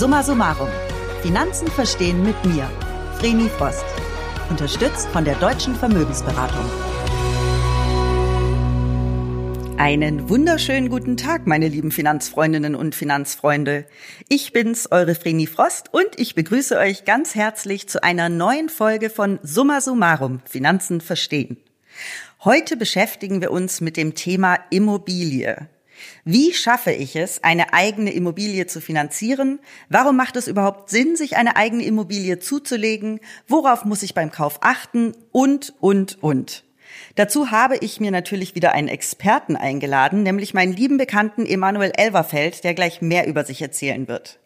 Summa summarum. Finanzen verstehen mit mir, Vreni Frost. Unterstützt von der Deutschen Vermögensberatung. Einen wunderschönen guten Tag, meine lieben Finanzfreundinnen und Finanzfreunde. Ich bin's, eure Vreni Frost, und ich begrüße euch ganz herzlich zu einer neuen Folge von Summa Summarum, Finanzen verstehen. Heute beschäftigen wir uns mit dem Thema Immobilie. Wie schaffe ich es, eine eigene Immobilie zu finanzieren? Warum macht es überhaupt Sinn, sich eine eigene Immobilie zuzulegen? Worauf muss ich beim Kauf achten? Und, und, und. Dazu habe ich mir natürlich wieder einen Experten eingeladen, nämlich meinen lieben Bekannten Emanuel Elverfeld, der gleich mehr über sich erzählen wird.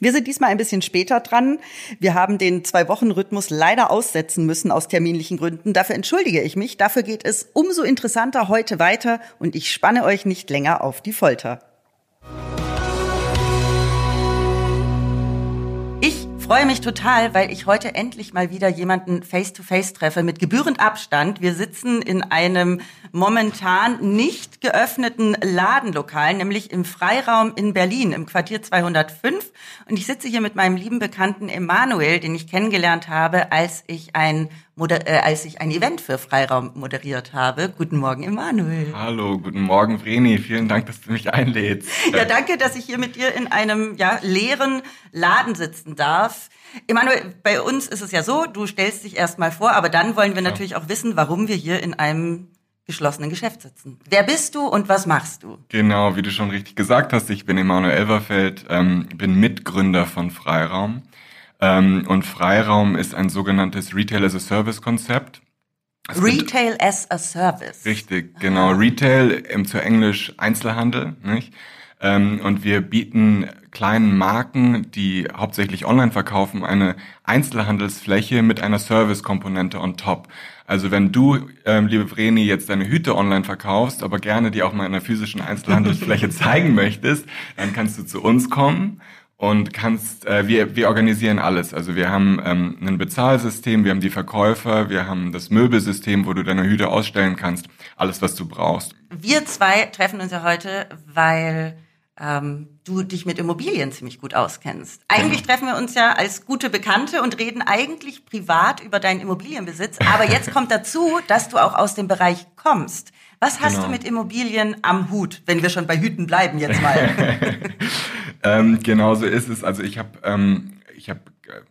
Wir sind diesmal ein bisschen später dran. Wir haben den Zwei-Wochen-Rhythmus leider aussetzen müssen aus terminlichen Gründen. Dafür entschuldige ich mich. Dafür geht es umso interessanter heute weiter und ich spanne euch nicht länger auf die Folter. Freue mich total, weil ich heute endlich mal wieder jemanden face-to-face -face treffe mit gebührend Abstand. Wir sitzen in einem momentan nicht geöffneten Ladenlokal, nämlich im Freiraum in Berlin, im Quartier 205. Und ich sitze hier mit meinem lieben Bekannten Emanuel, den ich kennengelernt habe, als ich ein äh, als ich ein Event für Freiraum moderiert habe. Guten Morgen, Emanuel. Hallo, guten Morgen, Vreni. Vielen Dank, dass du mich einlädst. Ja, danke, dass ich hier mit dir in einem ja, leeren Laden sitzen darf. Emanuel, bei uns ist es ja so, du stellst dich erstmal vor, aber dann wollen wir natürlich auch wissen, warum wir hier in einem geschlossenen Geschäft sitzen. Wer bist du und was machst du? Genau, wie du schon richtig gesagt hast, ich bin Emanuel Elverfeld, ähm, bin Mitgründer von Freiraum. Ähm, und Freiraum ist ein sogenanntes Retail as a Service Konzept. Retail as a Service. Richtig, genau. Retail im zu Englisch Einzelhandel, nicht? Ähm, und wir bieten kleinen Marken, die hauptsächlich online verkaufen, eine Einzelhandelsfläche mit einer Service-Komponente on top. Also wenn du, ähm, liebe Vreni, jetzt deine Hüte online verkaufst, aber gerne die auch mal in einer physischen Einzelhandelsfläche zeigen möchtest, dann kannst du zu uns kommen und kannst, äh, wir, wir organisieren alles. Also wir haben ähm, ein Bezahlsystem, wir haben die Verkäufer, wir haben das Möbelsystem, wo du deine Hüte ausstellen kannst, alles, was du brauchst. Wir zwei treffen uns ja heute, weil ähm, du dich mit Immobilien ziemlich gut auskennst. Eigentlich genau. treffen wir uns ja als gute Bekannte und reden eigentlich privat über deinen Immobilienbesitz. Aber jetzt kommt dazu, dass du auch aus dem Bereich kommst. Was hast genau. du mit Immobilien am Hut, wenn wir schon bei Hüten bleiben jetzt mal? ähm, genau so ist es. Also ich habe ähm, ich habe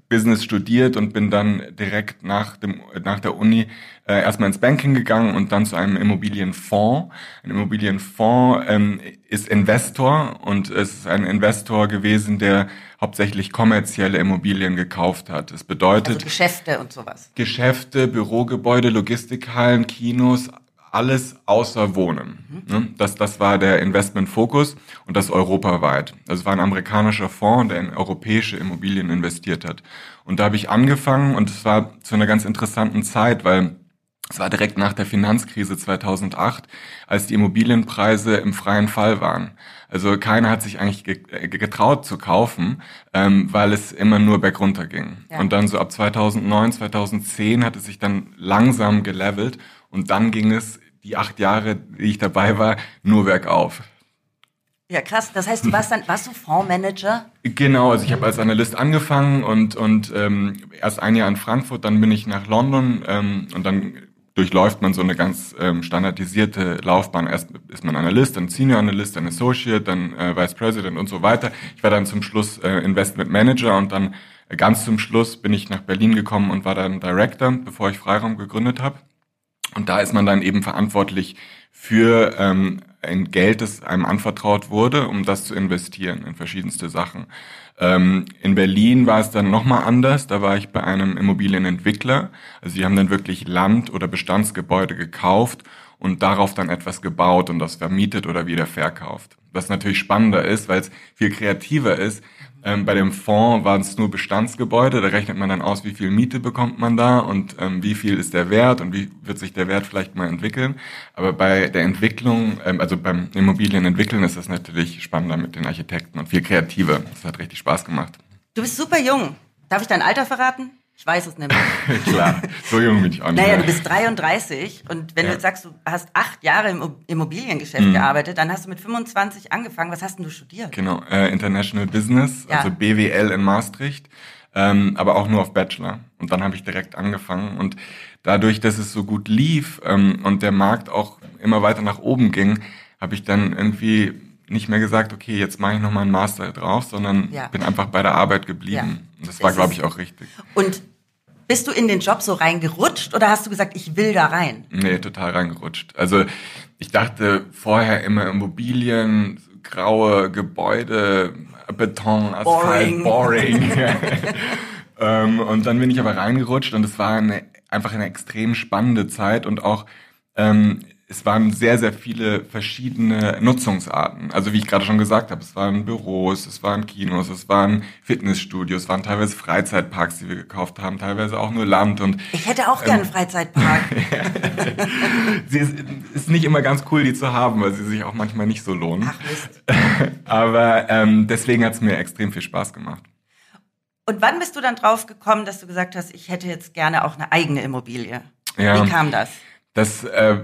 Business studiert und bin dann direkt nach dem nach der Uni äh, erstmal ins Banking gegangen und dann zu einem Immobilienfonds. Ein Immobilienfonds ähm, ist Investor und es ist ein Investor gewesen, der hauptsächlich kommerzielle Immobilien gekauft hat. Das bedeutet also Geschäfte und sowas. Geschäfte, Bürogebäude, Logistikhallen, Kinos, alles außer Wohnen. Mhm. Das, das war der Investmentfokus und das europaweit. Also es war ein amerikanischer Fonds, der in europäische Immobilien investiert hat. Und da habe ich angefangen und es war zu einer ganz interessanten Zeit, weil es war direkt nach der Finanzkrise 2008, als die Immobilienpreise im freien Fall waren. Also keiner hat sich eigentlich getraut zu kaufen, ähm, weil es immer nur bergunter ging. Ja. Und dann so ab 2009, 2010 hat es sich dann langsam gelevelt und dann ging es die acht Jahre, die ich dabei war, nur bergauf. Ja, krass. Das heißt, du warst dann, warst du Fondsmanager? Genau, also ich habe als Analyst angefangen und, und ähm, erst ein Jahr in Frankfurt, dann bin ich nach London ähm, und dann durchläuft man so eine ganz ähm, standardisierte Laufbahn. Erst ist man Analyst, dann Senior Analyst, dann Associate, dann äh, Vice President und so weiter. Ich war dann zum Schluss äh, Investment Manager und dann äh, ganz zum Schluss bin ich nach Berlin gekommen und war dann Director, bevor ich Freiraum gegründet habe. Und da ist man dann eben verantwortlich für ähm, ein Geld, das einem anvertraut wurde, um das zu investieren in verschiedenste Sachen. Ähm, in Berlin war es dann nochmal anders. Da war ich bei einem Immobilienentwickler. Also die haben dann wirklich Land oder Bestandsgebäude gekauft und darauf dann etwas gebaut und das vermietet oder wieder verkauft. Was natürlich spannender ist, weil es viel kreativer ist, ähm, bei dem Fonds waren es nur Bestandsgebäude, da rechnet man dann aus, wie viel Miete bekommt man da und ähm, wie viel ist der Wert und wie wird sich der Wert vielleicht mal entwickeln. Aber bei der Entwicklung, ähm, also beim Immobilienentwickeln ist das natürlich spannender mit den Architekten und viel kreativer. Das hat richtig Spaß gemacht. Du bist super jung. Darf ich dein Alter verraten? Ich weiß es nämlich. Klar, so jung bin ich auch nicht. Naja, du bist 33 und wenn Ja. du jetzt sagst, du hast acht Jahre im Immobiliengeschäft Mhm. gearbeitet, dann hast du mit 25 angefangen. Was hast denn du studiert? Genau, äh, International Business, Ja. also BWL in Maastricht, ähm, aber auch nur auf Bachelor. Und dann habe ich direkt angefangen und dadurch, dass es so gut lief ähm, und der Markt auch immer weiter nach oben ging, habe ich dann irgendwie nicht mehr gesagt, okay, jetzt mache ich nochmal einen Master drauf, sondern Ja. bin einfach bei der Arbeit Ja. geblieben. Und das war, glaube ich, auch richtig. Und bist du in den Job so reingerutscht oder hast du gesagt, ich will da rein? Nee, total reingerutscht. Also ich dachte vorher immer Immobilien, graue Gebäude, Beton, Boring. Asphalt, boring. ähm, und dann bin ich aber reingerutscht und es war eine, einfach eine extrem spannende Zeit und auch ähm, es waren sehr, sehr viele verschiedene Nutzungsarten. Also wie ich gerade schon gesagt habe, es waren Büros, es waren Kinos, es waren Fitnessstudios, es waren teilweise Freizeitparks, die wir gekauft haben, teilweise auch nur Land und Ich hätte auch gern einen Freizeitpark. sie ist, ist nicht immer ganz cool, die zu haben, weil sie sich auch manchmal nicht so lohnen. Ach Mist. Aber ähm, deswegen hat es mir extrem viel Spaß gemacht. Und wann bist du dann drauf gekommen, dass du gesagt hast, ich hätte jetzt gerne auch eine eigene Immobilie? Ja. Wie kam das? Das äh,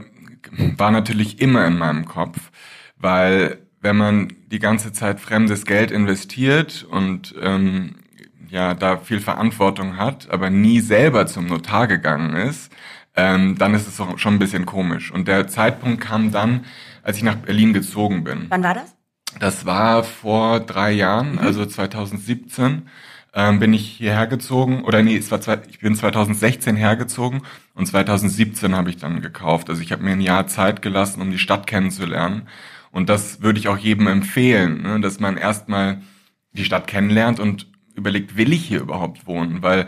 war natürlich immer in meinem Kopf, weil wenn man die ganze Zeit fremdes Geld investiert und ähm, ja da viel Verantwortung hat, aber nie selber zum Notar gegangen ist, ähm, dann ist es auch schon ein bisschen komisch. Und der Zeitpunkt kam dann, als ich nach Berlin gezogen bin. Wann war das? Das war vor drei Jahren, also 2017, ähm, bin ich hierher gezogen. Oder nee, es war zwei, ich bin 2016 hergezogen und 2017 habe ich dann gekauft. Also ich habe mir ein Jahr Zeit gelassen, um die Stadt kennenzulernen. Und das würde ich auch jedem empfehlen, ne, dass man erstmal die Stadt kennenlernt und überlegt, will ich hier überhaupt wohnen? Weil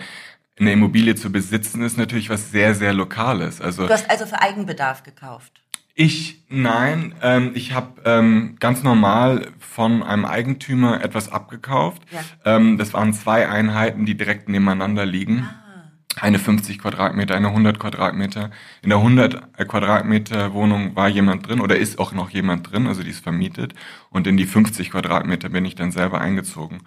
eine Immobilie zu besitzen ist natürlich was sehr, sehr Lokales. Also Du hast also für Eigenbedarf gekauft. Ich, nein, ähm, ich habe ähm, ganz normal von einem Eigentümer etwas abgekauft. Ja. Ähm, das waren zwei Einheiten, die direkt nebeneinander liegen. Eine 50 Quadratmeter, eine 100 Quadratmeter. In der 100 Quadratmeter Wohnung war jemand drin oder ist auch noch jemand drin, also die ist vermietet. Und in die 50 Quadratmeter bin ich dann selber eingezogen.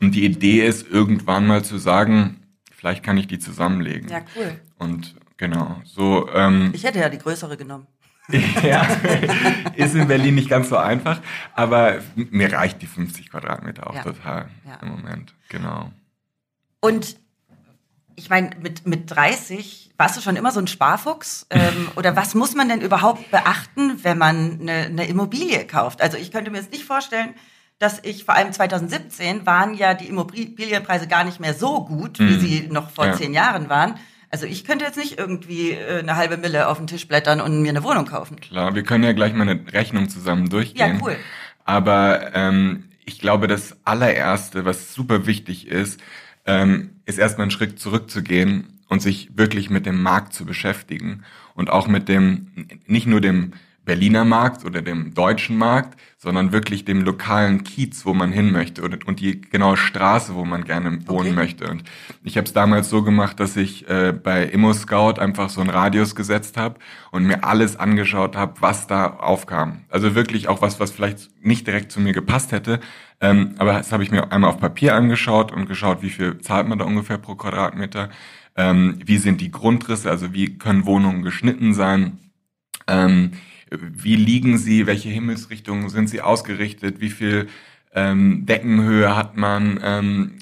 Und die Idee ist irgendwann mal zu sagen, vielleicht kann ich die zusammenlegen. Ja, cool. Und genau, so ähm, Ich hätte ja die größere genommen. ja, ist in Berlin nicht ganz so einfach, aber mir reicht die 50 Quadratmeter auch Ja. total Ja. im Moment. Genau. Und ich meine, mit, mit 30 warst du schon immer so ein Sparfuchs? Ähm, oder was muss man denn überhaupt beachten, wenn man eine, eine Immobilie kauft? Also ich könnte mir jetzt nicht vorstellen, dass ich, vor allem 2017, waren ja die Immobilienpreise gar nicht mehr so gut, wie Mhm. sie noch vor Ja. zehn Jahren waren. Also ich könnte jetzt nicht irgendwie äh, eine halbe Mille auf den Tisch blättern und mir eine Wohnung kaufen. Klar, wir können ja gleich mal eine Rechnung zusammen durchgehen. Ja, cool. Aber ähm, ich glaube, das allererste, was super wichtig ist, ähm, ist erstmal einen Schritt zurückzugehen und sich wirklich mit dem Markt zu beschäftigen und auch mit dem, nicht nur dem Berliner Markt oder dem deutschen Markt, sondern wirklich dem lokalen Kiez, wo man hin möchte und, und die genaue Straße, wo man gerne wohnen Okay. möchte. Und ich habe es damals so gemacht, dass ich äh, bei Immo Scout einfach so einen Radius gesetzt habe und mir alles angeschaut habe, was da aufkam. Also wirklich auch was, was vielleicht nicht direkt zu mir gepasst hätte. Ähm, aber das habe ich mir einmal auf Papier angeschaut und geschaut, wie viel zahlt man da ungefähr pro Quadratmeter. Ähm, wie sind die Grundrisse, also wie können Wohnungen geschnitten sein. Ähm, wie liegen sie, welche Himmelsrichtungen sind sie ausgerichtet, wie viel ähm, Deckenhöhe hat man, ähm,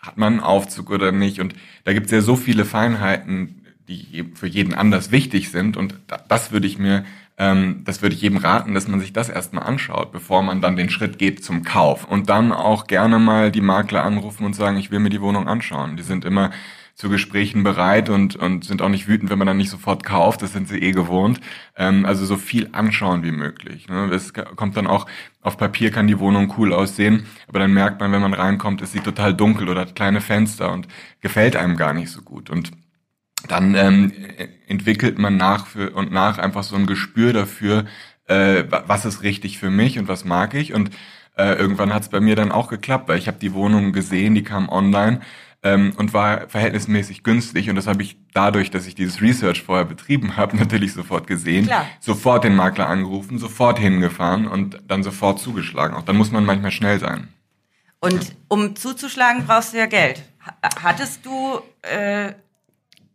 hat man einen Aufzug oder nicht. Und da gibt es ja so viele Feinheiten, die für jeden anders wichtig sind. Und da, das würde ich mir, ähm, das würde ich jedem raten, dass man sich das erstmal anschaut, bevor man dann den Schritt geht zum Kauf. Und dann auch gerne mal die Makler anrufen und sagen, ich will mir die Wohnung anschauen. Die sind immer zu Gesprächen bereit und, und sind auch nicht wütend, wenn man dann nicht sofort kauft. Das sind sie eh gewohnt. Ähm, also so viel anschauen wie möglich. Ne? Es kommt dann auch, auf Papier kann die Wohnung cool aussehen, aber dann merkt man, wenn man reinkommt, ist sie total dunkel oder hat kleine Fenster und gefällt einem gar nicht so gut. Und dann ähm, entwickelt man nach für, und nach einfach so ein Gespür dafür, äh, wa- was ist richtig für mich und was mag ich. Und äh, irgendwann hat es bei mir dann auch geklappt, weil ich habe die Wohnung gesehen, die kam online ähm, und war verhältnismäßig günstig. Und das habe ich dadurch, dass ich dieses Research vorher betrieben habe, natürlich sofort gesehen. Klar. Sofort den Makler angerufen, sofort hingefahren und dann sofort zugeschlagen. Auch dann muss man manchmal schnell sein. Und um zuzuschlagen, brauchst du ja Geld. Hattest du äh,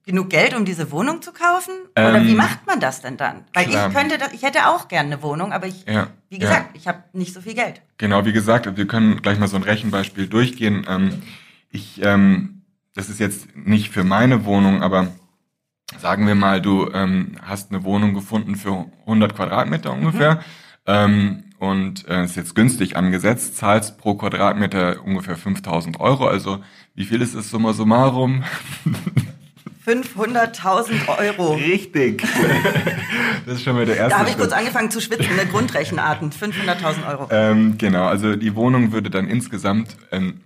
genug Geld, um diese Wohnung zu kaufen? Oder Ähm, wie macht man das denn dann? Weil klar. ich könnte, das, ich hätte auch gerne eine Wohnung, aber ich, Ja, wie ja. gesagt, ich habe nicht so viel Geld. Genau, wie gesagt, wir können gleich mal so ein Rechenbeispiel durchgehen. Ähm, ich, ähm, das ist jetzt nicht für meine Wohnung, aber sagen wir mal, du ähm, hast eine Wohnung gefunden für 100 Quadratmeter ungefähr ähm, und äh, ist jetzt günstig angesetzt, zahlst pro Quadratmeter ungefähr 5000 Euro. Also wie viel ist es summa summarum? 500.000 Euro. Richtig. das ist schon mal der erste Da habe ich kurz angefangen zu schwitzen, eine Grundrechenarten. 500.000 Euro. Ähm, genau, also die Wohnung würde dann insgesamt ähm,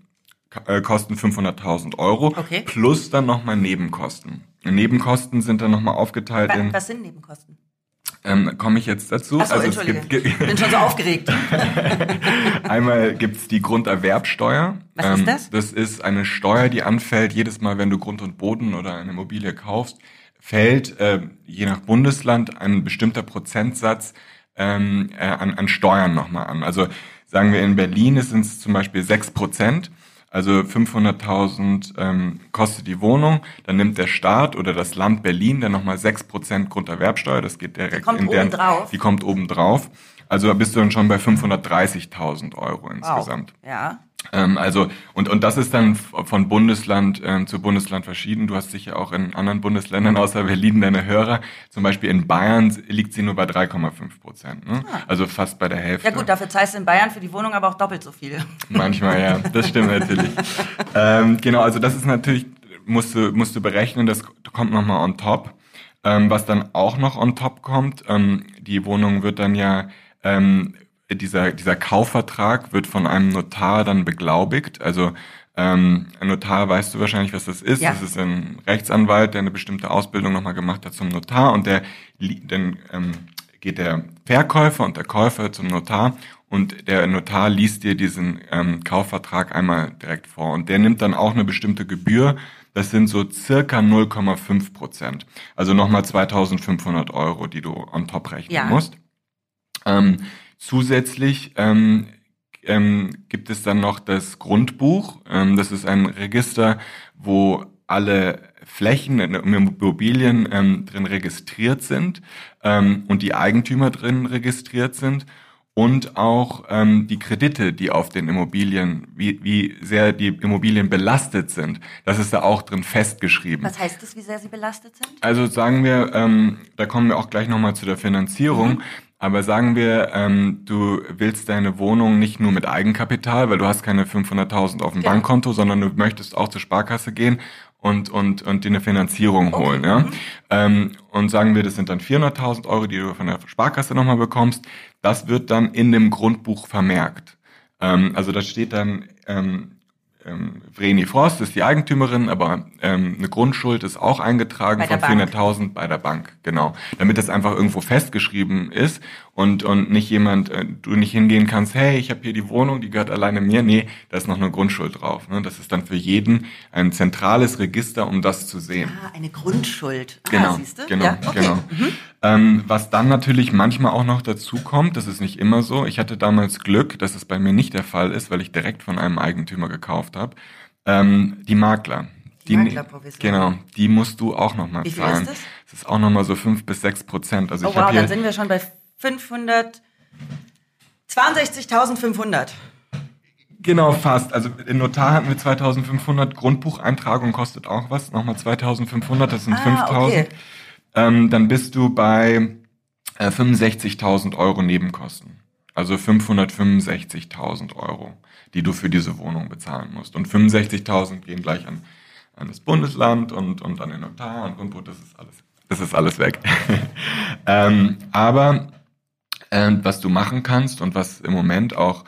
äh, kosten 500.000 Euro Okay. plus dann nochmal Nebenkosten. Nebenkosten sind dann nochmal aufgeteilt Wa- in, Was sind Nebenkosten? ähm, komme ich jetzt dazu? Achso, es entschuldige. gibt, Ich bin schon so aufgeregt. einmal gibt's die Grunderwerbsteuer. Was ist das? Das ist eine Steuer, die anfällt jedes Mal, wenn du Grund und Boden oder eine Immobilie kaufst, fällt äh, je nach Bundesland ein bestimmter Prozentsatz ähm, äh, an, an Steuern nochmal an. Also sagen wir in Berlin sind es zum Beispiel 6 Prozent. Also 500.000 ähm, kostet die Wohnung, dann nimmt der Staat oder das Land Berlin dann nochmal 6% Grunderwerbsteuer, das geht direkt kommt in deren, obendrauf? Die kommt oben drauf. Also bist du dann schon bei 530.000 Euro insgesamt. Wow. Ja. Ähm, also und und das ist dann von Bundesland ähm, zu Bundesland verschieden. Du hast sicher auch in anderen Bundesländern außer Berlin deine Hörer. Zum Beispiel in Bayern liegt sie nur bei 3,5 Prozent. Ne? Also fast bei der Hälfte. Ah. Ja gut, dafür zahlst du in Bayern für die Wohnung aber auch doppelt so viel. Manchmal, ja, das stimmt natürlich. ähm, genau, also das ist natürlich, musst du, musst du berechnen, das kommt nochmal on top. Ähm, was dann auch noch on top kommt, ähm, die Wohnung wird dann ja, ähm, dieser, dieser Kaufvertrag wird von einem Notar dann beglaubigt. Also ähm, ein Notar weißt du wahrscheinlich, was das ist. Ja. Das ist ein Rechtsanwalt, der eine bestimmte Ausbildung nochmal gemacht hat zum Notar und der dann ähm, geht der Verkäufer und der Käufer zum Notar und der Notar liest dir diesen ähm, Kaufvertrag einmal direkt vor und der nimmt dann auch eine bestimmte Gebühr. Das sind so circa 0,5 Prozent. Also nochmal 2500 Euro, die du on top rechnen Ja. musst. Ähm, zusätzlich ähm, ähm, gibt es dann noch das Grundbuch. Ähm, das ist ein Register, wo alle Flächen in Immobilien ähm, drin registriert sind ähm, und die Eigentümer drin registriert sind und auch ähm, die Kredite, die auf den Immobilien, wie, wie sehr die Immobilien belastet sind. Das ist da auch drin festgeschrieben. Was heißt das, wie sehr sie belastet sind? Also sagen wir, ähm, da kommen wir auch gleich nochmal zu der Finanzierung, aber sagen wir, ähm, du willst deine Wohnung nicht nur mit Eigenkapital, weil du hast keine 500.000 auf dem Genau. Bankkonto, sondern du möchtest auch zur Sparkasse gehen und, und, und dir eine Finanzierung holen. Ja? Ähm, und sagen wir, das sind dann 400.000 Euro, die du von der Sparkasse nochmal bekommst. Das wird dann in dem Grundbuch vermerkt. Ähm, also da steht dann, ähm, ähm, Vreni Frost ist die Eigentümerin, aber ähm, eine Grundschuld ist auch eingetragen von Bank. 400.000 bei der Bank, genau. Damit das einfach irgendwo festgeschrieben ist und und nicht jemand, äh, du nicht hingehen kannst, hey, ich habe hier die Wohnung, die gehört alleine mir. Nee, da ist noch eine Grundschuld drauf. Ne? Das ist dann für jeden ein zentrales Register, um das zu sehen. Ah, eine Grundschuld. Ah, Genau, siehst du? genau, ja, okay. genau. Ähm, was dann natürlich manchmal auch noch dazu kommt, das ist nicht immer so. Ich hatte damals Glück, dass es bei mir nicht der Fall ist, weil ich direkt von einem Eigentümer gekauft habe. Ähm, die Makler. Die Maklerprovision. Genau, die musst du auch nochmal Wie viel zahlen. ist das? Das ist auch nochmal so fünf bis sechs Prozent. Also Oh ich wow, dann sind wir schon bei 500. 62.500. Genau, fast. Also im Notar hatten wir 2500, Grundbucheintragung kostet auch was, nochmal 2500, das sind Ah, 5000. okay. Ähm, dann bist du bei äh, 65.000 Euro Nebenkosten. Also 565.000 Euro, die du für diese Wohnung bezahlen musst. Und 65.000 gehen gleich an, an das Bundesland und, und an den Notar und Grundbuch, das ist alles, das ist alles weg. ähm, aber äh, was du machen kannst und was im Moment auch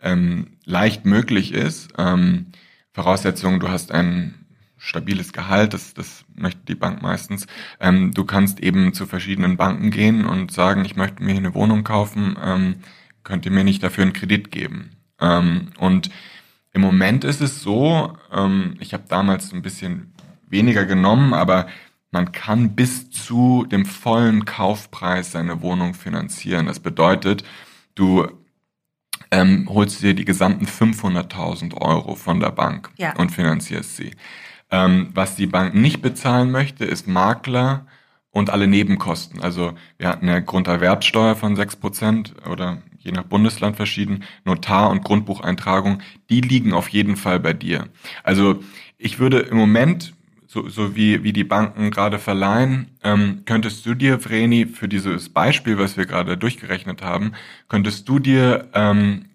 ähm, leicht möglich ist, ähm, Voraussetzung, du hast ein stabiles Gehalt, das, das möchte die Bank meistens. Ähm, du kannst eben zu verschiedenen Banken gehen und sagen, ich möchte mir eine Wohnung kaufen, ähm, könnt ihr mir nicht dafür einen Kredit geben. Ähm, und im Moment ist es so, ähm, ich habe damals ein bisschen weniger genommen, aber man kann bis zu dem vollen Kaufpreis seine Wohnung finanzieren. Das bedeutet, du ähm, holst dir die gesamten 500.000 Euro von der Bank Ja. und finanzierst sie. Ähm, was die Bank nicht bezahlen möchte, ist Makler und alle Nebenkosten. Also wir hatten eine Grunderwerbsteuer von 6% oder je nach Bundesland verschieden, Notar- und Grundbucheintragung, die liegen auf jeden Fall bei dir. Also ich würde im Moment, so, so wie, wie die Banken gerade verleihen, ähm, könntest du dir, Vreni, für dieses Beispiel, was wir gerade durchgerechnet haben, könntest du dir ähm,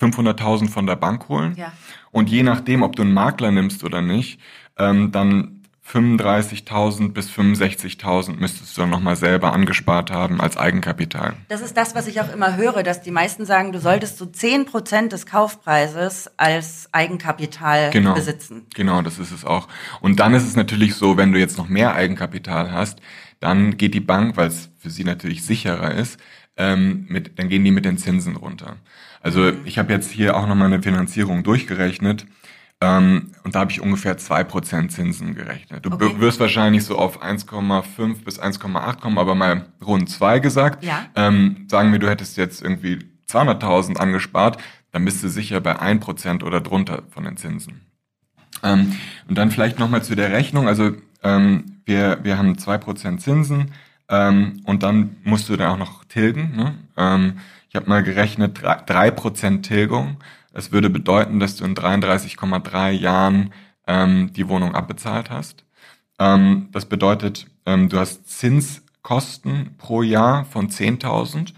500.000 von der Bank holen Ja. Und je nachdem, ob du einen Makler nimmst oder nicht, ähm, dann 35.000 bis 65.000 müsstest du dann nochmal selber angespart haben als Eigenkapital. Das ist das, was ich auch immer höre, dass die meisten sagen, du solltest so 10 Prozent des Kaufpreises als Eigenkapital Genau. besitzen. Genau, das ist es auch. Und dann ist es natürlich so, wenn du jetzt noch mehr Eigenkapital hast, dann geht die Bank, weil es für sie natürlich sicherer ist, ähm, mit, dann gehen die mit den Zinsen runter. Also ich habe jetzt hier auch nochmal eine Finanzierung durchgerechnet ähm, und da habe ich ungefähr 2% Zinsen gerechnet. Du Okay. wirst wahrscheinlich so auf 1,5 bis 1,8 kommen, aber mal rund 2 gesagt. Ja. Ähm, sagen wir, du hättest jetzt irgendwie 200.000 angespart, dann bist du sicher bei 1% oder drunter von den Zinsen. Ähm, und dann vielleicht nochmal zu der Rechnung. Also ähm, wir, wir haben 2% Zinsen ähm, und dann musst du dann auch noch tilgen. Ne? Ähm, ich habe mal gerechnet, drei- 3% Tilgung. Das würde bedeuten, dass du in 33,3 Jahren ähm, die Wohnung abbezahlt hast. Ähm, das bedeutet, ähm, du hast Zinskosten pro Jahr von 10.000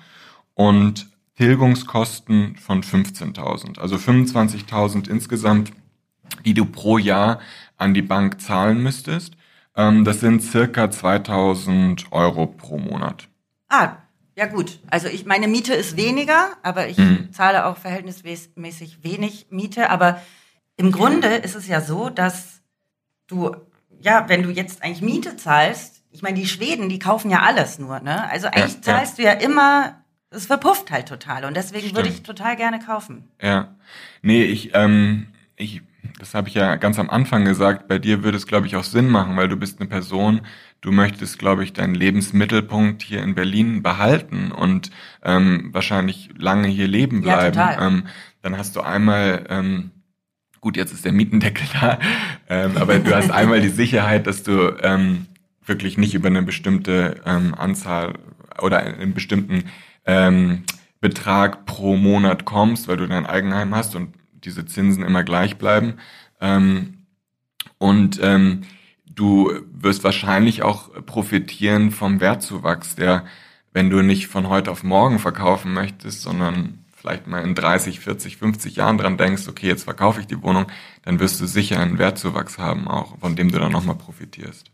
und Tilgungskosten von 15.000. Also 25.000 insgesamt, die du pro Jahr an die Bank zahlen müsstest. Ähm, das sind circa 2.000 Euro pro Monat. Ah, ja gut. Also ich meine Miete ist weniger, aber ich Mhm. zahle auch verhältnismäßig wenig Miete. Aber im Grunde ist es ja so, dass du, ja, wenn du jetzt eigentlich Miete zahlst, ich meine, die Schweden, die kaufen ja alles nur, ne? Also eigentlich ja. zahlst du ja immer, es verpufft halt total. Und deswegen würde Stimmt. ich total gerne kaufen. Ja. Nee, ich, ähm, ich, das habe ich ja ganz am Anfang gesagt, bei dir würde es, glaube ich, auch Sinn machen, weil du bist eine Person, du möchtest, glaube ich, deinen Lebensmittelpunkt hier in Berlin behalten und ähm, wahrscheinlich lange hier leben Ja, bleiben. total. Ähm, dann hast du einmal, ähm, gut, jetzt ist der Mietendeckel da, ähm, aber du hast einmal die Sicherheit, dass du ähm, wirklich nicht über eine bestimmte ähm, Anzahl oder einen bestimmten ähm, Betrag pro Monat kommst, weil du dein Eigenheim hast und diese Zinsen immer gleich bleiben. Ähm, und ähm, du wirst wahrscheinlich auch profitieren vom Wertzuwachs, der, wenn du nicht von heute auf morgen verkaufen möchtest, sondern vielleicht mal in 30, 40, 50 Jahren dran denkst, okay, jetzt verkaufe ich die Wohnung, dann wirst du sicher einen Wertzuwachs haben, auch von dem du dann nochmal profitierst.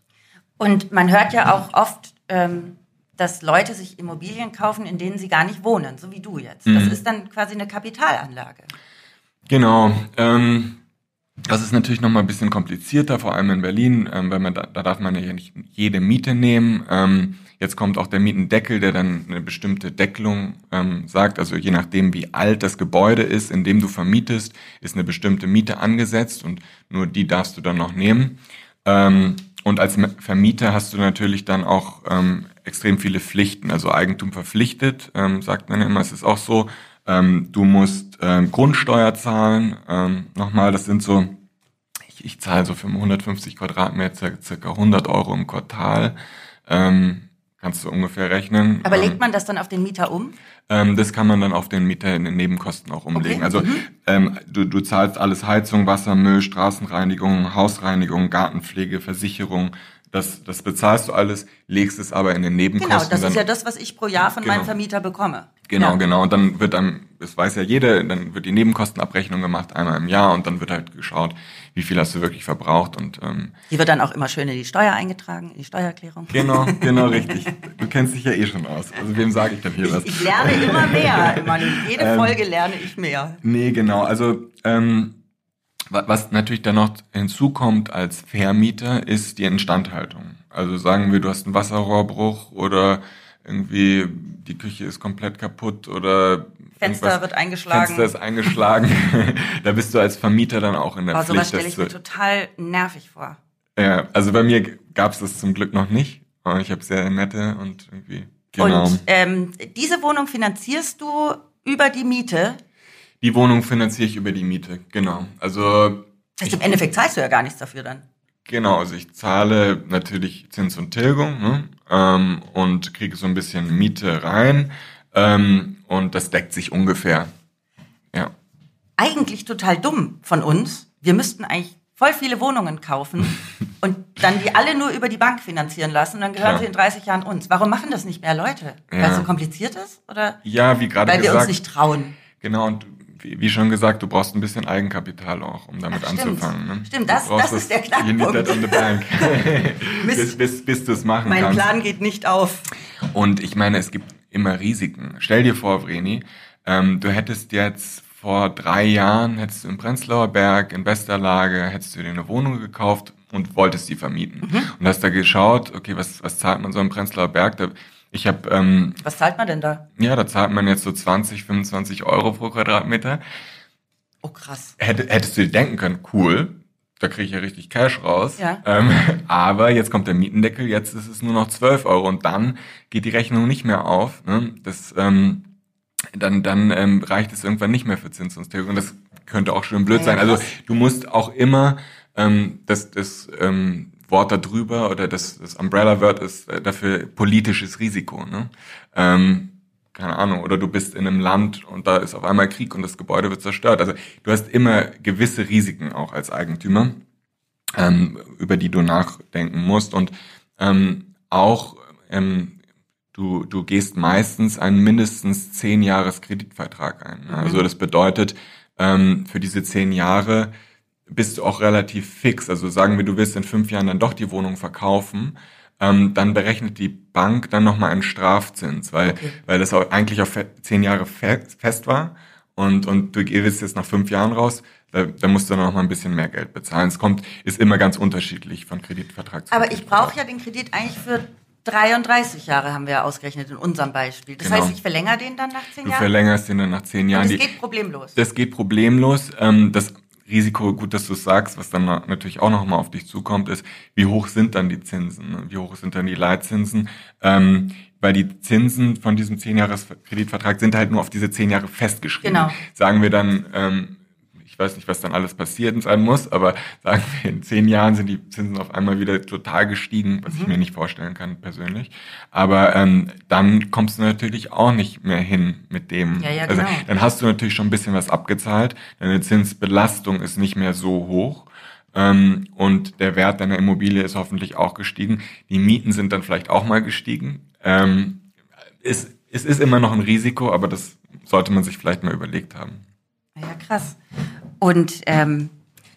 Und man hört ja auch oft, ähm, dass Leute sich Immobilien kaufen, in denen sie gar nicht wohnen, so wie du jetzt. Das Mhm. ist dann quasi eine Kapitalanlage. Genau. Ähm, das ist natürlich nochmal ein bisschen komplizierter, vor allem in Berlin, ähm, weil man da, da darf man ja nicht jede Miete nehmen. Ähm, jetzt kommt auch der Mietendeckel, der dann eine bestimmte Deckelung ähm, sagt. Also je nachdem, wie alt das Gebäude ist, in dem du vermietest, ist eine bestimmte Miete angesetzt und nur die darfst du dann noch nehmen. Ähm, und als Vermieter hast du natürlich dann auch ähm, extrem viele Pflichten, also Eigentum verpflichtet, ähm, sagt man ja immer. Es ist auch so, ähm, du musst ähm, Grundsteuer zahlen. Ähm, nochmal, das sind so, ich, ich zahle so für 150 Quadratmeter circa 100 Euro im Quartal. Ähm, kannst du ungefähr rechnen. Aber ähm, legt man das dann auf den Mieter um? ähm, das kann man dann auf den Mieter in den Nebenkosten auch umlegen. Okay. Also ähm, du, du zahlst alles Heizung, Wasser, Müll, Straßenreinigung, Hausreinigung, Gartenpflege, Versicherung. Das, das bezahlst du alles, legst es aber in den Nebenkosten. Genau, das ist ja das, was ich pro Jahr von Genau. meinem Vermieter bekomme. Genau, ja. genau. Und dann wird dann, das weiß ja jeder, dann wird die Nebenkostenabrechnung gemacht, einmal im Jahr und dann wird halt geschaut, wie viel hast du wirklich verbraucht und ähm, Die wird dann auch immer schön in die Steuer eingetragen, in die Steuererklärung. genau, genau richtig. Du kennst dich ja eh schon aus. Also wem sage ich denn hier was? Ich lerne immer mehr. Mann. Jede Ähm, Folge lerne ich mehr. Nee, genau. Also ähm, wa- was natürlich dann noch hinzukommt als Vermieter, ist die Instandhaltung. Also sagen wir, du hast einen Wasserrohrbruch oder irgendwie die Küche ist komplett kaputt oder Fenster wird eingeschlagen. Fenster ist eingeschlagen. da bist du als Vermieter dann auch in der Oh, sowas Pflicht. stelle dass ich mir total nervig vor. ja, also bei mir gab es das zum Glück noch nicht. Aber ich habe sehr nette und irgendwie genau. Und ähm, diese Wohnung finanzierst du über die Miete? Die Wohnung finanziere ich über die Miete, genau. Also das heißt, im Endeffekt zahlst du ja gar nichts dafür dann. Genau, also ich zahle natürlich Zins und Tilgung ne? ähm, und kriege so ein bisschen Miete rein ähm, und das deckt sich ungefähr. Ja. Eigentlich total dumm von uns. Wir müssten eigentlich voll viele Wohnungen kaufen und dann die alle nur über die Bank finanzieren lassen und dann gehören Klar. sie in 30 Jahren uns. Warum machen das nicht mehr Leute? Ja. Weil es so kompliziert ist? Oder? Ja, wie gerade gesagt. Weil wir uns nicht trauen. Genau, und wie, schon gesagt, du brauchst ein bisschen Eigenkapital auch, um damit Ach, anzufangen. Ne? Stimmt, das, das ist der Knackpunkt. You need that on the bank. bis, bis, bis du es machen mein kannst. Mein Plan geht nicht auf. Und ich meine, es gibt immer Risiken. Stell dir vor, Vreni, ähm, du hättest jetzt vor drei Jahren, hättest du im Prenzlauer Berg in bester Lage, hättest du dir eine Wohnung gekauft und wolltest die vermieten. Mhm. Und hast da geschaut, okay, was, was zahlt man so im Prenzlauer Berg? Da, ich habe. Ähm, Was zahlt man denn da? Ja, da zahlt man jetzt so 20, 25 Euro pro Quadratmeter. Oh krass. Hätt, hättest du dir denken können, cool, da kriege ich ja richtig Cash raus. Ja. Ähm, aber jetzt kommt der Mietendeckel, jetzt ist es nur noch 12 Euro und dann geht die Rechnung nicht mehr auf. Ne? Das, ähm, dann dann ähm, reicht es irgendwann nicht mehr für Zins und Tilgung. Das könnte auch schön blöd ja, sein. Also du musst auch immer ähm, das, das ähm, Wort darüber oder das, das Umbrella-Word ist äh, dafür politisches Risiko. Ne? Ähm, keine Ahnung, oder du bist in einem Land und da ist auf einmal Krieg und das Gebäude wird zerstört. Also du hast immer gewisse Risiken auch als Eigentümer, ähm, über die du nachdenken musst. Und ähm, auch ähm, du, du gehst meistens einen mindestens zehn Jahres Kreditvertrag ein. Ne? Also mhm. das bedeutet, ähm, für diese zehn Jahre bist du auch relativ fix. Also sagen wir, du willst in fünf Jahren dann doch die Wohnung verkaufen, ähm, dann berechnet die Bank dann nochmal einen Strafzins, weil, okay. weil das auch eigentlich auf zehn Jahre fest war und, und du gehst jetzt nach fünf Jahren raus, da, da musst du dann noch mal ein bisschen mehr Geld bezahlen. Es kommt, ist immer ganz unterschiedlich von Kreditvertrag zu Aber ich brauche ja den Kredit eigentlich für 33 Jahre haben wir ja ausgerechnet in unserem Beispiel. Das genau. heißt, ich verlängere den dann nach zehn Jahren? Du verlängerst den dann nach zehn Jahren. Und das geht problemlos? Das geht problemlos. Ähm, das Risiko, gut, dass du es sagst, was dann natürlich auch nochmal auf dich zukommt, ist, wie hoch sind dann die Zinsen? Ne? Wie hoch sind dann die Leitzinsen? Ähm, weil die Zinsen von diesem 10-Jahres-Kreditvertrag sind halt nur auf diese 10 Jahre festgeschrieben. Genau. Sagen wir dann, ähm, ich weiß nicht, was dann alles passiert sein muss, aber sagen wir, in zehn Jahren sind die Zinsen auf einmal wieder total gestiegen, was mhm. ich mir nicht vorstellen kann persönlich. Aber ähm, dann kommst du natürlich auch nicht mehr hin mit dem. Ja, ja, also, genau. dann hast du natürlich schon ein bisschen was abgezahlt, deine Zinsbelastung ist nicht mehr so hoch. Ähm, und der Wert deiner Immobilie ist hoffentlich auch gestiegen. Die Mieten sind dann vielleicht auch mal gestiegen. Ähm, es, es ist immer noch ein Risiko, aber das sollte man sich vielleicht mal überlegt haben. Ja, krass. Und ähm,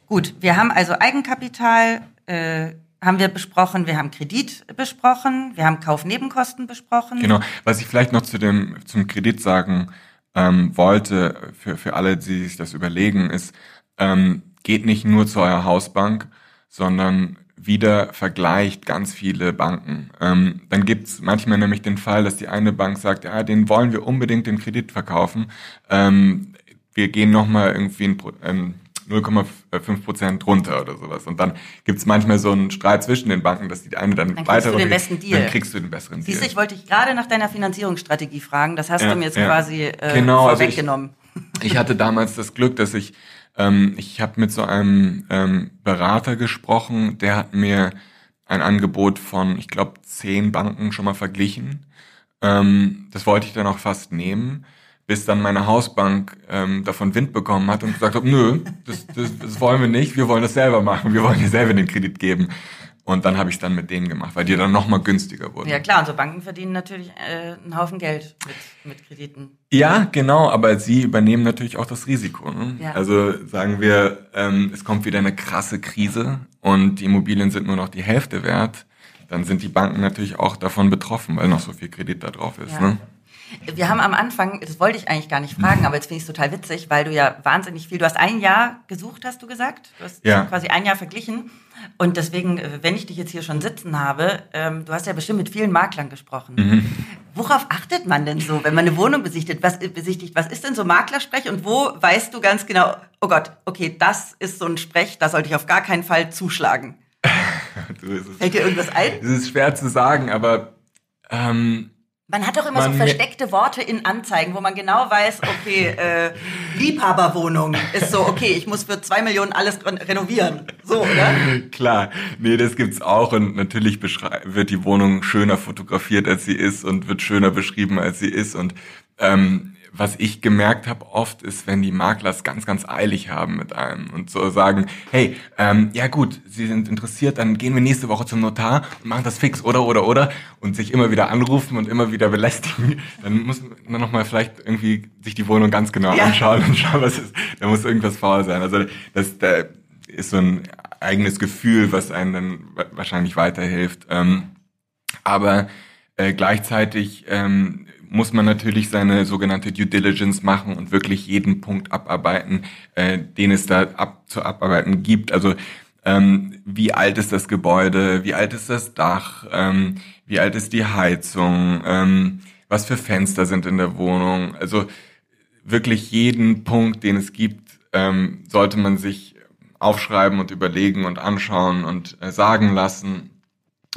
gut, wir haben also Eigenkapital, äh, haben wir besprochen, wir haben Kredit besprochen, wir haben Kaufnebenkosten besprochen. Genau. Was ich vielleicht noch zu dem zum Kredit sagen ähm, wollte für für alle, die sich das überlegen, ist ähm, geht nicht nur zu eurer Hausbank, sondern wieder vergleicht ganz viele Banken. Ähm, dann gibt's manchmal nämlich den Fall, dass die eine Bank sagt, ja, den wollen wir unbedingt den Kredit verkaufen. Ähm, wir gehen nochmal irgendwie ein, ähm, 0,5 Prozent runter oder sowas. Und dann gibt's manchmal so einen Streit zwischen den Banken, dass die eine dann, dann weiter du den besten Deal. Dann kriegst du den besseren Siehst Deal. ich wollte dich gerade nach deiner Finanzierungsstrategie fragen. Das hast ja, du mir jetzt ja. quasi äh, genau, vorweggenommen. Also ich, ich hatte damals das Glück, dass ich ähm, ich habe mit so einem ähm, Berater gesprochen, der hat mir ein Angebot von, ich glaube, zehn Banken schon mal verglichen. Ähm, das wollte ich dann auch fast nehmen bis dann meine Hausbank ähm, davon Wind bekommen hat und gesagt hat, nö, das, das, das wollen wir nicht, wir wollen das selber machen, wir wollen dir selber den Kredit geben. Und dann habe ich es dann mit denen gemacht, weil die dann nochmal günstiger wurden. Ja klar, und so Banken verdienen natürlich äh, einen Haufen Geld mit, mit Krediten. Ja, genau, aber sie übernehmen natürlich auch das Risiko. Ne? Ja. Also sagen wir, ähm, es kommt wieder eine krasse Krise und die Immobilien sind nur noch die Hälfte wert, dann sind die Banken natürlich auch davon betroffen, weil noch so viel Kredit da drauf ist. Ja. Ne? Wir haben am Anfang, das wollte ich eigentlich gar nicht fragen, aber jetzt finde ich es total witzig, weil du ja wahnsinnig viel, du hast ein Jahr gesucht, hast du gesagt? Du hast ja. quasi ein Jahr verglichen. Und deswegen, äh, wenn ich dich jetzt hier schon sitzen habe, ähm, du hast ja bestimmt mit vielen Maklern gesprochen. Mhm. Worauf achtet man denn so, wenn man eine Wohnung besichtigt? Was, äh, besichtigt? Was ist denn so Maklersprech und wo weißt du ganz genau, oh Gott, okay, das ist so ein Sprech, da sollte ich auf gar keinen Fall zuschlagen? Fällt dir irgendwas ein? Es ist schwer zu sagen, aber ähm, Man hat doch immer Man so versteckte Worte in Anzeigen, wo man genau weiß, okay, äh, Liebhaberwohnung ist so, okay, ich muss für zwei Millionen alles ren- renovieren. So, oder? Klar, nee, das gibt's auch und natürlich wird die Wohnung schöner fotografiert, als sie ist und wird schöner beschrieben, als sie ist und ähm, was ich gemerkt habe oft ist, wenn die Makler es ganz, ganz eilig haben mit einem und so sagen, hey, ähm, ja gut, Sie sind interessiert, dann gehen wir nächste Woche zum Notar und machen das fix, oder, oder, oder und sich immer wieder anrufen und immer wieder belästigen, dann muss man nochmal vielleicht irgendwie sich die Wohnung ganz genau Ja. anschauen und schauen, was ist, da muss irgendwas faul sein. Also das, da ist so ein eigenes Gefühl, was einen dann wa- wahrscheinlich weiterhilft. Ähm, aber äh, gleichzeitig ähm, muss man natürlich seine sogenannte Due Diligence machen und wirklich jeden Punkt abarbeiten, äh, den es da ab, zu abarbeiten gibt. Also ähm, wie alt ist das Gebäude, wie alt ist das Dach, ähm, wie alt ist die Heizung, ähm, was für Fenster sind in der Wohnung. Also wirklich jeden Punkt, den es gibt, ähm, sollte man sich aufschreiben und überlegen und anschauen und äh, sagen lassen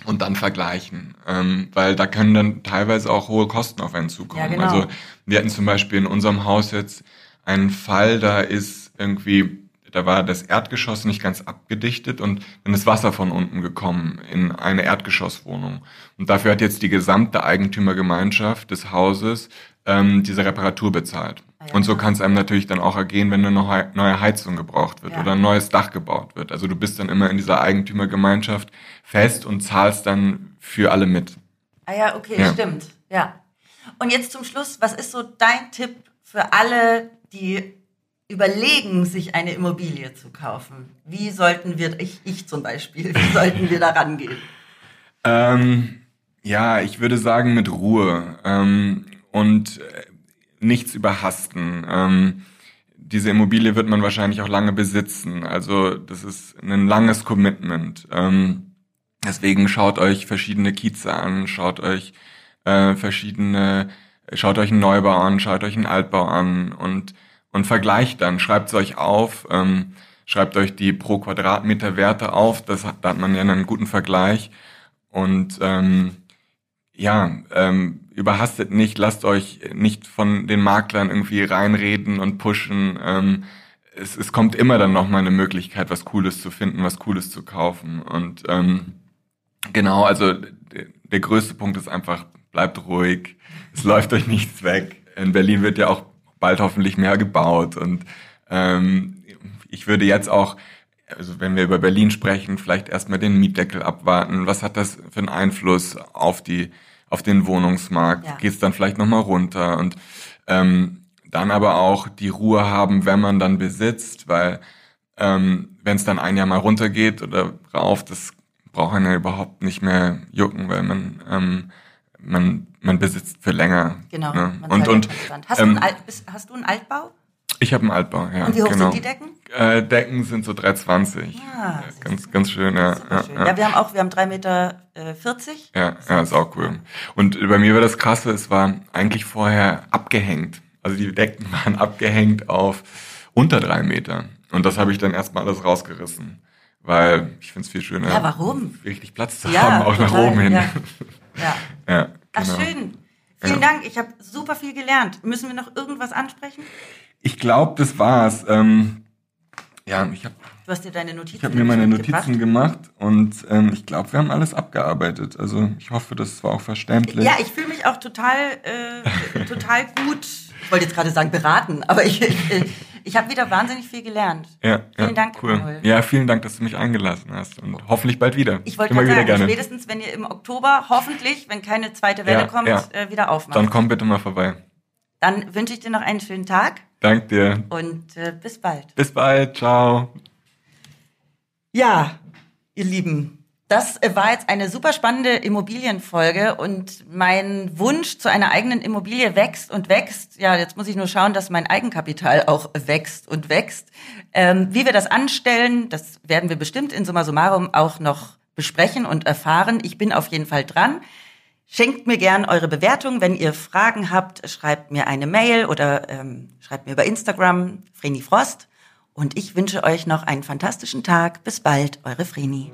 und dann vergleichen, ähm, weil da können dann teilweise auch hohe Kosten auf einen zukommen. Ja, genau. Also wir hatten zum Beispiel in unserem Haus jetzt einen Fall, da ist irgendwie, da war das Erdgeschoss nicht ganz abgedichtet und dann ist Wasser von unten gekommen in eine Erdgeschosswohnung. Und dafür hat jetzt die gesamte Eigentümergemeinschaft des Hauses ähm, diese Reparatur bezahlt. Ah ja. Und so kann es einem natürlich dann auch ergehen, wenn eine neue neue Heizung gebraucht wird Ja. oder ein neues Dach gebaut wird. Also du bist dann immer in dieser Eigentümergemeinschaft fest und zahlst dann für alle mit. Ah ja, okay, Ja. stimmt. Ja. Und jetzt zum Schluss, was ist so dein Tipp für alle, die überlegen, sich eine Immobilie zu kaufen? Wie sollten wir, ich, ich zum Beispiel, wie sollten wir da rangehen? Ähm, ja, ich würde sagen mit Ruhe ähm, und äh, nichts überhasten. Ähm, diese Immobilie wird man wahrscheinlich auch lange besitzen. Also das ist ein langes Commitment. Ähm, deswegen schaut euch verschiedene Kieze an, schaut euch äh, verschiedene, schaut euch einen Neubau an, schaut euch einen Altbau an und und vergleicht dann, schreibt es euch auf, ähm, schreibt euch die pro Quadratmeter Werte auf, das hat, da hat man ja einen guten Vergleich und ähm, ja, ähm, überhastet nicht, lasst euch nicht von den Maklern irgendwie reinreden und pushen. Ähm, es, es kommt immer dann noch mal eine Möglichkeit, was Cooles zu finden, was Cooles zu kaufen. Und ähm, genau, also der, der größte Punkt ist einfach, bleibt ruhig, es läuft euch nichts weg. In Berlin wird ja auch bald hoffentlich mehr gebaut und ähm, ich würde jetzt auch also wenn wir über Berlin sprechen, vielleicht erstmal den Mietdeckel abwarten. Was hat das für einen Einfluss auf die, auf den Wohnungsmarkt? Ja. Geht es dann vielleicht nochmal runter? Und ähm, dann aber auch die Ruhe haben, wenn man dann besitzt, weil ähm, wenn es dann ein Jahr mal runtergeht oder rauf, das braucht einen ja überhaupt nicht mehr jucken, weil man ähm, man man besitzt für länger. Genau. Ne? man Und zahlt und Bestand. hast, ähm, du einen Alt, bist, hast du einen Altbau? Ich habe einen Altbau, ja. Und wie hoch genau. sind die Decken? Äh, Decken sind so 3,20. Ah, Ja, ganz, ganz schön, ja. Schön. ja. Ja, wir haben auch, wir haben drei Meter äh, 40. Ja, ja, ist auch cool. Und bei mir war das Krasse, es war eigentlich vorher abgehängt. Also die Decken waren abgehängt auf unter drei Meter. Und das habe ich dann erstmal alles rausgerissen. Weil ich finde es viel schöner, Ja, warum? richtig Platz zu Ja, haben, auch nach total, oben hin. ja. Ja. Ja, Ach, genau. schön. Vielen Ja. Dank. Ich habe super viel gelernt. Müssen wir noch irgendwas ansprechen? Ich glaube, das war's. Ähm, ja, ich habe Du hast dir deine Notizen ich hab mir meine. Notizen gemacht und ähm, ich glaube, wir haben alles abgearbeitet. Also ich hoffe, das war auch verständlich. Ja, ich fühle mich auch total, äh, total gut. Ich wollte jetzt gerade sagen beraten, aber ich, ich, ich habe wieder wahnsinnig viel gelernt. Ja, Vielen ja, Dank, cool. Emanuel. Ja, vielen Dank, dass du mich eingelassen hast und hoffentlich bald wieder. Ich wollte Immer gerade wieder sagen, gerne. spätestens wenn ihr im Oktober hoffentlich, wenn keine zweite Welle Ja, kommt, ja. äh, wieder aufmacht. Dann komm bitte mal vorbei. Dann wünsche ich dir noch einen schönen Tag Dank dir. und äh, bis bald. Bis bald. Ciao. Ja, ihr Lieben, das äh, war jetzt eine super spannende Immobilienfolge und mein Wunsch zu einer eigenen Immobilie wächst und wächst. Ja, jetzt muss ich nur schauen, dass mein Eigenkapital auch wächst und wächst. Ähm, wie wir das anstellen, das werden wir bestimmt in Summa Summarum auch noch besprechen und erfahren. Ich bin auf jeden Fall dran. Schenkt mir gern eure Bewertung. Wenn ihr Fragen habt, schreibt mir eine Mail oder ähm, schreibt mir über Instagram, Vreni Frost. Und ich wünsche euch noch einen fantastischen Tag. Bis bald, eure Vreni.